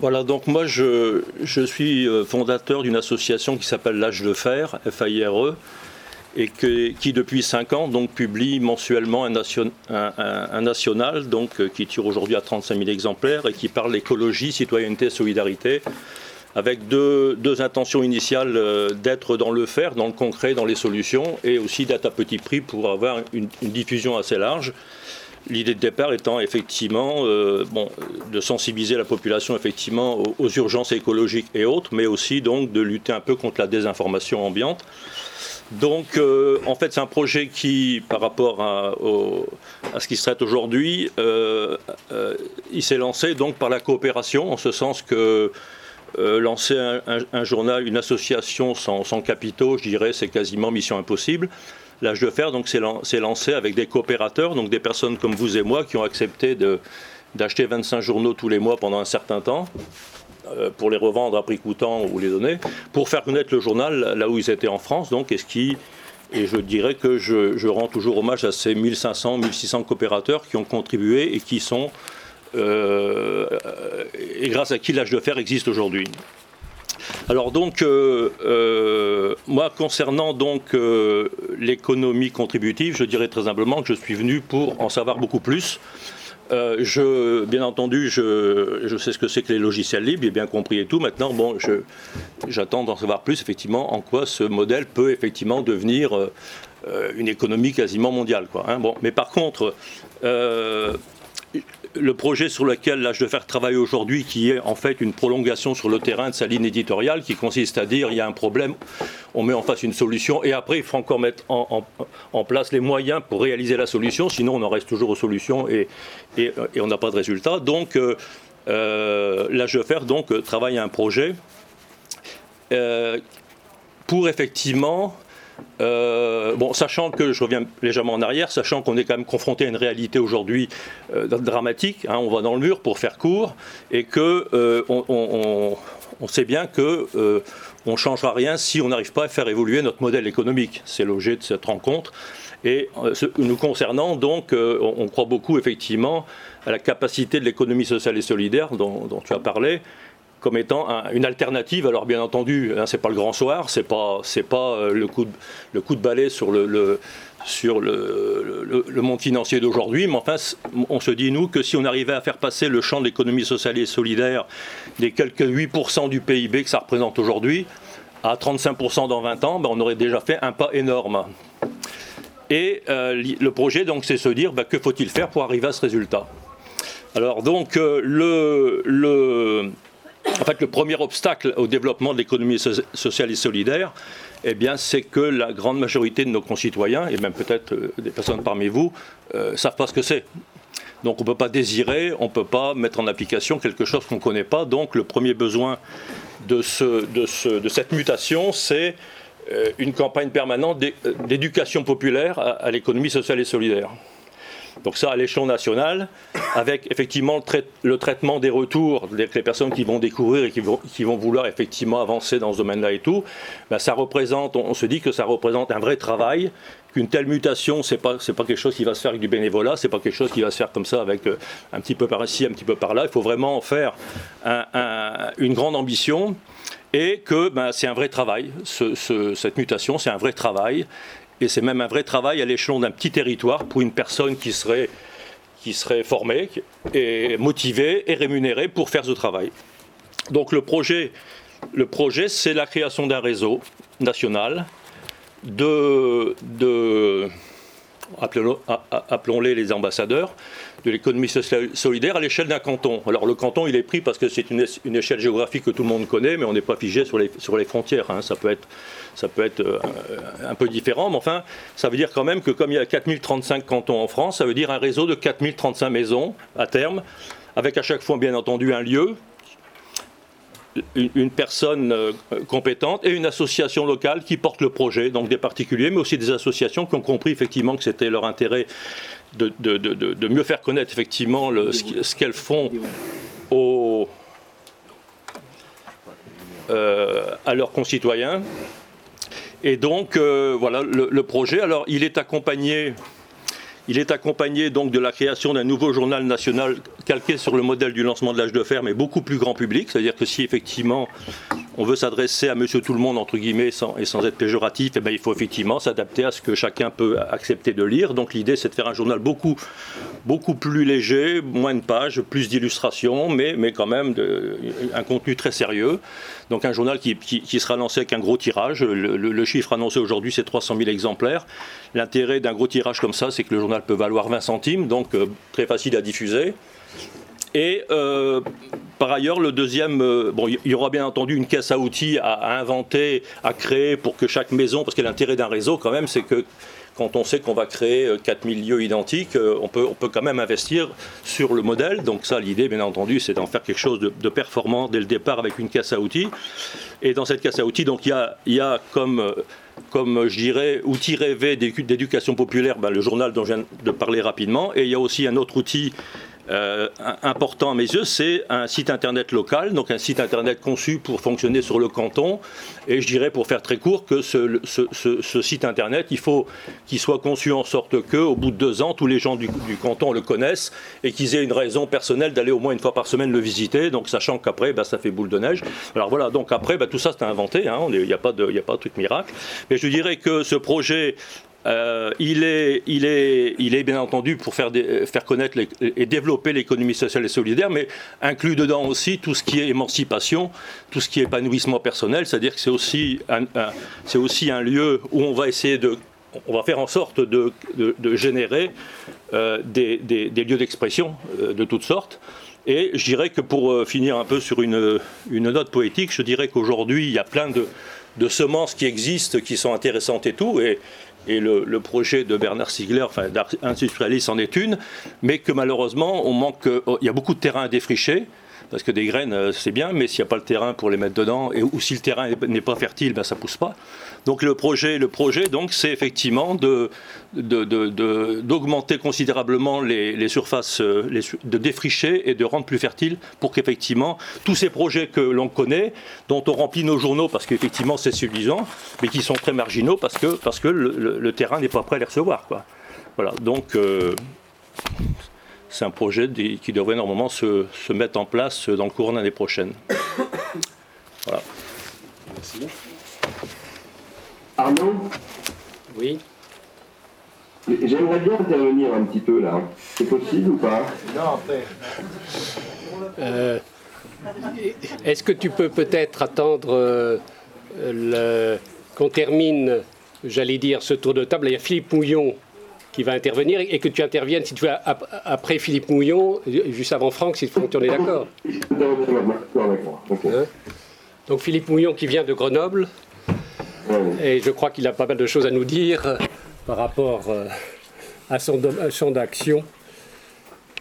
Voilà, donc moi je, suis euh, fondateur d'une association qui s'appelle L'Âge de Fer, F-A-I-R-E, et qui depuis 5 ans donc, publie mensuellement un, national euh, qui tire aujourd'hui à 35 000 exemplaires et qui parle écologie, citoyenneté, solidarité, avec deux, deux intentions initiales euh, d'être dans le faire, dans le concret, dans les solutions, et aussi d'être à petit prix pour avoir une, diffusion assez large. L'idée de départ étant effectivement euh, de sensibiliser la population effectivement aux, urgences écologiques et autres, mais aussi donc de lutter un peu contre la désinformation ambiante. Donc, euh, en fait, c'est un projet qui, par rapport à, ce qui se traite aujourd'hui, euh, il s'est lancé donc par la coopération, en ce sens que lancer un, journal, une association sans, capitaux, je dirais, c'est quasiment mission impossible. L'âge de fer, donc, c'est lancé avec des coopérateurs, donc des personnes comme vous et moi qui ont accepté d'acheter 25 journaux tous les mois pendant un certain temps. Euh, pour les revendre à prix coûtant ou les donner, pour faire connaître le journal là où ils étaient en France, donc, et et je dirais que je, rends toujours hommage à ces 1500, 1600 coopérateurs qui ont contribué et qui sont, euh, et grâce à qui l'âge de fer existe aujourd'hui. Alors donc, euh, moi concernant donc l'économie contributive, je dirais très humblement que je suis venu pour en savoir beaucoup plus. Euh, bien entendu, je, sais ce que c'est que les logiciels libres, j'ai bien compris et tout. Maintenant, bon, j'attends d'en savoir plus, effectivement, en quoi ce modèle peut effectivement devenir euh, une économie quasiment mondiale. Quoi, hein. bon, mais par contre, euh, le projet sur lequel l'âge de fer travaille aujourd'hui, qui est en fait une prolongation sur le terrain de sa ligne éditoriale, qui consiste à dire il y a un problème, on met en face une solution, et après il faut encore mettre en, place les moyens pour réaliser la solution, sinon on en reste toujours aux solutions et, on n'a pas de résultat. Donc euh, euh, l'âge de fer donc, travaille à un projet euh, pour effectivement euh, bon, sachant que, je reviens légèrement en arrière, sachant qu'on est quand même confronté à une réalité aujourd'hui euh, dramatique, hein, on va dans le mur pour faire court, et que euh, on, sait bien que on ne changera rien si on n'arrive pas à faire évoluer notre modèle économique. C'est l'objet de cette rencontre. Et nous concernant, donc, on, croit beaucoup effectivement à la capacité de l'économie sociale et solidaire dont tu as parlé, comme étant une alternative. Alors bien entendu, hein, c'est pas le grand soir, c'est pas c'est pas euh, le coup de, le coup de balai sur le, sur le, le, monde financier d'aujourd'hui, mais enfin, on se dit, nous, que si on arrivait à faire passer le champ de l'économie sociale et solidaire des quelques 8% du PIB que ça représente aujourd'hui à 35% dans 20 ans, ben, on aurait déjà fait un pas énorme. Et euh, le projet, donc, c'est se dire, ben, que faut-il faire pour arriver à ce résultat? Alors, donc, euh, le, le en fait, le premier obstacle au développement de l'économie sociale et solidaire, eh c'est que la grande majorité de nos concitoyens, et même peut-être euh, des personnes parmi vous, ne euh, savent pas ce que c'est. Donc on ne peut pas désirer, on ne peut pas mettre en application quelque chose qu'on ne connaît pas. Donc le premier besoin de, cette mutation, c'est euh, une campagne permanente d'éducation populaire à l'économie sociale et solidaire. Donc ça à l'échelon national, avec effectivement le, traitement des retours, les, les personnes qui vont découvrir et qui vont, vouloir effectivement avancer dans ce domaine-là et tout, ben ça représente, on, se dit que ça représente un vrai travail, qu'une telle mutation, c'est pas pas quelque chose qui va se faire avec du bénévolat, c'est pas quelque chose qui va se faire comme ça avec euh, un petit peu par ici, un petit peu par là. Il faut vraiment en faire une grande ambition et que ben, c'est un vrai travail. cette mutation, c'est un vrai travail et c'est même un vrai travail à l'échelon d'un petit territoire pour une personne qui serait, formée et motivée et rémunérée pour faire ce travail. Donc le projet, c'est la création d'un réseau national de appelons-les les ambassadeurs, de l'économie solidaire à l'échelle d'un canton. Alors le canton, il est pris parce que c'est une, échelle géographique que tout le monde connaît, mais on n'est pas figé sur les, frontières. Hein. Ça peut être, ça peut être euh, un peu différent, mais enfin, ça veut dire quand même que comme il y a 4035 cantons en France, ça veut dire un réseau de 4035 maisons à terme, avec à chaque fois bien entendu un lieu une, personne euh, compétente et une association locale qui porte le projet, donc des particuliers, mais aussi des associations qui ont compris effectivement que c'était leur intérêt de, mieux faire connaître effectivement ce, qu'elles font euh, à leurs concitoyens. Et donc, euh, voilà, le, projet, alors il est accompagné Il est accompagné donc de la création d'un nouveau journal national calqué sur le modèle du lancement de l'âge de fer, mais beaucoup plus grand public. C'est-à-dire que si effectivement on veut s'adresser à monsieur tout le monde, entre guillemets, et sans être péjoratif, eh bien, il faut effectivement s'adapter à ce que chacun peut accepter de lire. Donc l'idée, c'est de faire un journal beaucoup, plus léger, moins de pages, plus d'illustrations, mais, quand même un contenu très sérieux. Donc un journal qui, sera lancé avec un gros tirage. Le, le chiffre annoncé aujourd'hui, c'est 300 000 exemplaires. L'intérêt d'un gros tirage comme ça, c'est que le journal peut valoir 20 centimes, donc euh, très facile à diffuser. Et euh, par ailleurs, le deuxième, euh, bon, il y aura bien entendu une caisse à outils à, inventer, à créer pour que chaque maison, parce que l'intérêt d'un réseau quand même, c'est que quand on sait qu'on va créer 4000 lieux identiques, on peut, on peut quand même investir sur le modèle. Donc ça, l'idée, bien entendu, c'est d'en faire quelque chose de, performant dès le départ avec une caisse à outils. Et dans cette caisse à outils, donc il y a, y a comme comme je dirais, outil rêvé d'éducation populaire, ben, le journal dont je viens de parler rapidement. Et il y a aussi un autre outil euh, important à mes yeux, c'est un site internet local, donc un site internet conçu pour fonctionner sur le canton. Et je dirais, pour faire très court, que ce, site internet, il faut qu'il soit conçu en sorte que, au bout de deux ans, tous les gens du, canton le connaissent et qu'ils aient une raison personnelle d'aller au moins une fois par semaine le visiter. Donc, sachant qu'après, ben, ça fait boule de neige. Alors voilà, donc après, ben, tout ça c'est inventé. Hein, il n'y a, pas de, a pas de truc miracle. Mais je dirais que ce projet euh, il, est, il, est, il est bien entendu pour faire, faire connaître et développer l'économie sociale et solidaire, mais inclut dedans aussi tout ce qui est émancipation, tout ce qui est épanouissement personnel, c'est-à-dire que c'est aussi, un, c'est aussi un lieu où on va essayer de on va faire en sorte de, de, générer euh, des, des, lieux d'expression euh, de toutes sortes. Et je dirais que pour finir un peu sur une, une note poétique, je dirais qu'aujourd'hui, il y a plein de, de, semences qui existent, qui sont intéressantes et tout. Et, et le, projet de Bernard Stiegler, enfin d'industrialiste en est une, mais que malheureusement, oh, il y a beaucoup de terrain à défricher parce que des graines, euh, c'est bien, mais s'il n'y a pas le terrain pour les mettre dedans, ou si le terrain n'est pas fertile, ben, ça ne pousse pas. Donc le projet, le projet donc, c'est effectivement de, d'augmenter considérablement les, surfaces, euh, de défricher et de rendre plus fertiles pour qu'effectivement tous ces projets que l'on connaît, dont on remplit nos journaux parce qu'effectivement c'est suffisant, mais qui sont très marginaux parce que, parce que le, terrain n'est pas prêt à les recevoir. Voilà, donc euh, c'est un projet qui devrait normalement se, mettre en place dans le courant de l'année prochaine. Voilà. Merci. Arnaud Oui. J'aimerais bien intervenir un petit peu là. C'est possible ou pas? Non, après. Euh, est-ce que tu peux peut-être attendre euh, qu'on termine, j'allais dire, ce tour de table? Il y a Philippe Mouillon qui va intervenir et que tu interviennes, si tu veux, après Philippe Mouillon, juste avant Franck, si tu es d'accord. Hein Donc Philippe Mouillon qui vient de Grenoble, et je crois qu'il a pas mal de choses à nous dire par rapport euh, à son champ d'action.